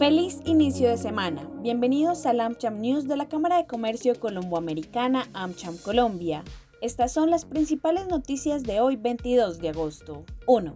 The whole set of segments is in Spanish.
Feliz inicio de semana. Bienvenidos al AmCham News de la Cámara de Comercio Colomboamericana AmCham Colombia. Estas son las principales noticias de hoy 22 de agosto. 1.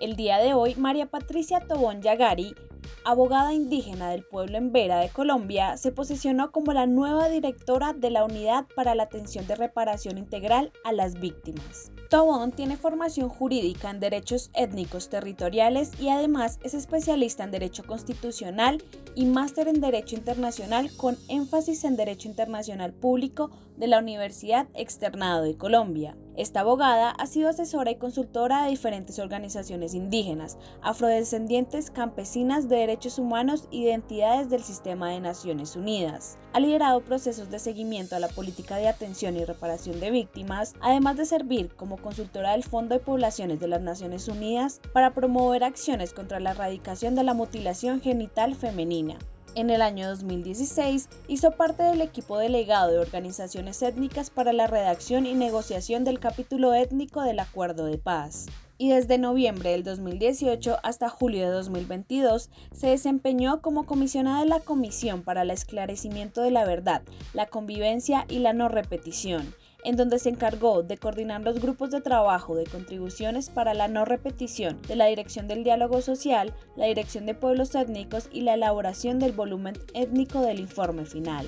El día de hoy, María Patricia Tobón Yagari, abogada indígena del pueblo en Vera de Colombia, se posicionó como la nueva directora de la Unidad para la Atención de Reparación Integral a las Víctimas. Tobón tiene formación jurídica en derechos étnicos territoriales y además es especialista en derecho constitucional y máster en derecho internacional con énfasis en derecho internacional público de la Universidad Externado de Colombia. Esta abogada ha sido asesora y consultora de diferentes organizaciones indígenas, afrodescendientes, campesinas de derechos humanos y de entidades del sistema de Naciones Unidas. Ha liderado procesos de seguimiento a la política de atención y reparación de víctimas, además de servir como consultora del Fondo de Poblaciones de las Naciones Unidas para promover acciones contra la erradicación de la mutilación genital femenina. En el año 2016 hizo parte del equipo delegado de organizaciones étnicas para la redacción y negociación del capítulo étnico del Acuerdo de Paz. Y desde noviembre del 2018 hasta julio de 2022 se desempeñó como comisionada de la Comisión para el Esclarecimiento de la Verdad, la Convivencia y la No Repetición, en donde se encargó de coordinar los grupos de trabajo de contribuciones para la no repetición de la Dirección del Diálogo Social, la Dirección de Pueblos Étnicos y la elaboración del volumen étnico del informe final.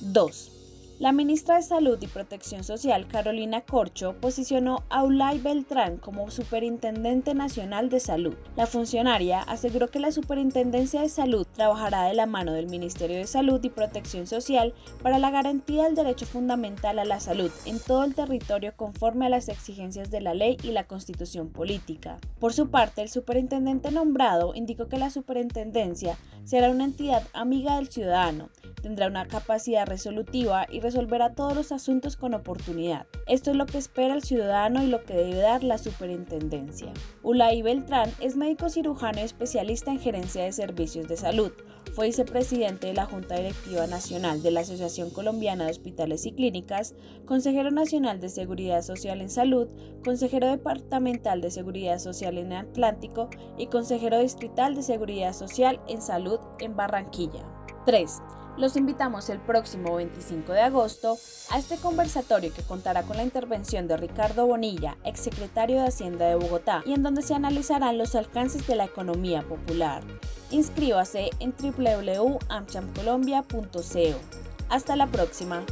2. La ministra de Salud y Protección Social, Carolina Corcho, posicionó a Ulay Beltrán como Superintendente Nacional de Salud. La funcionaria aseguró que la Superintendencia de Salud trabajará de la mano del Ministerio de Salud y Protección Social para la garantía del derecho fundamental a la salud en todo el territorio conforme a las exigencias de la ley y la constitución política. Por su parte, el superintendente nombrado indicó que la superintendencia será una entidad amiga del ciudadano, tendrá una capacidad resolutiva y resolverá todos los asuntos con oportunidad. Esto es lo que espera el ciudadano y lo que debe dar la superintendencia. Ulay Beltrán es médico cirujano y especialista en gerencia de servicios de salud. Fue vicepresidente de la Junta Directiva Nacional de la Asociación Colombiana de Hospitales y Clínicas, consejero nacional de Seguridad Social en Salud, consejero departamental de Seguridad Social en Atlántico y consejero distrital de Seguridad Social en Salud en Barranquilla. 3. Los invitamos el próximo 25 de agosto a este conversatorio que contará con la intervención de Ricardo Bonilla, exsecretario de Hacienda de Bogotá, y en donde se analizarán los alcances de la economía popular. Inscríbase en www.amchamcolombia.co. Hasta la próxima.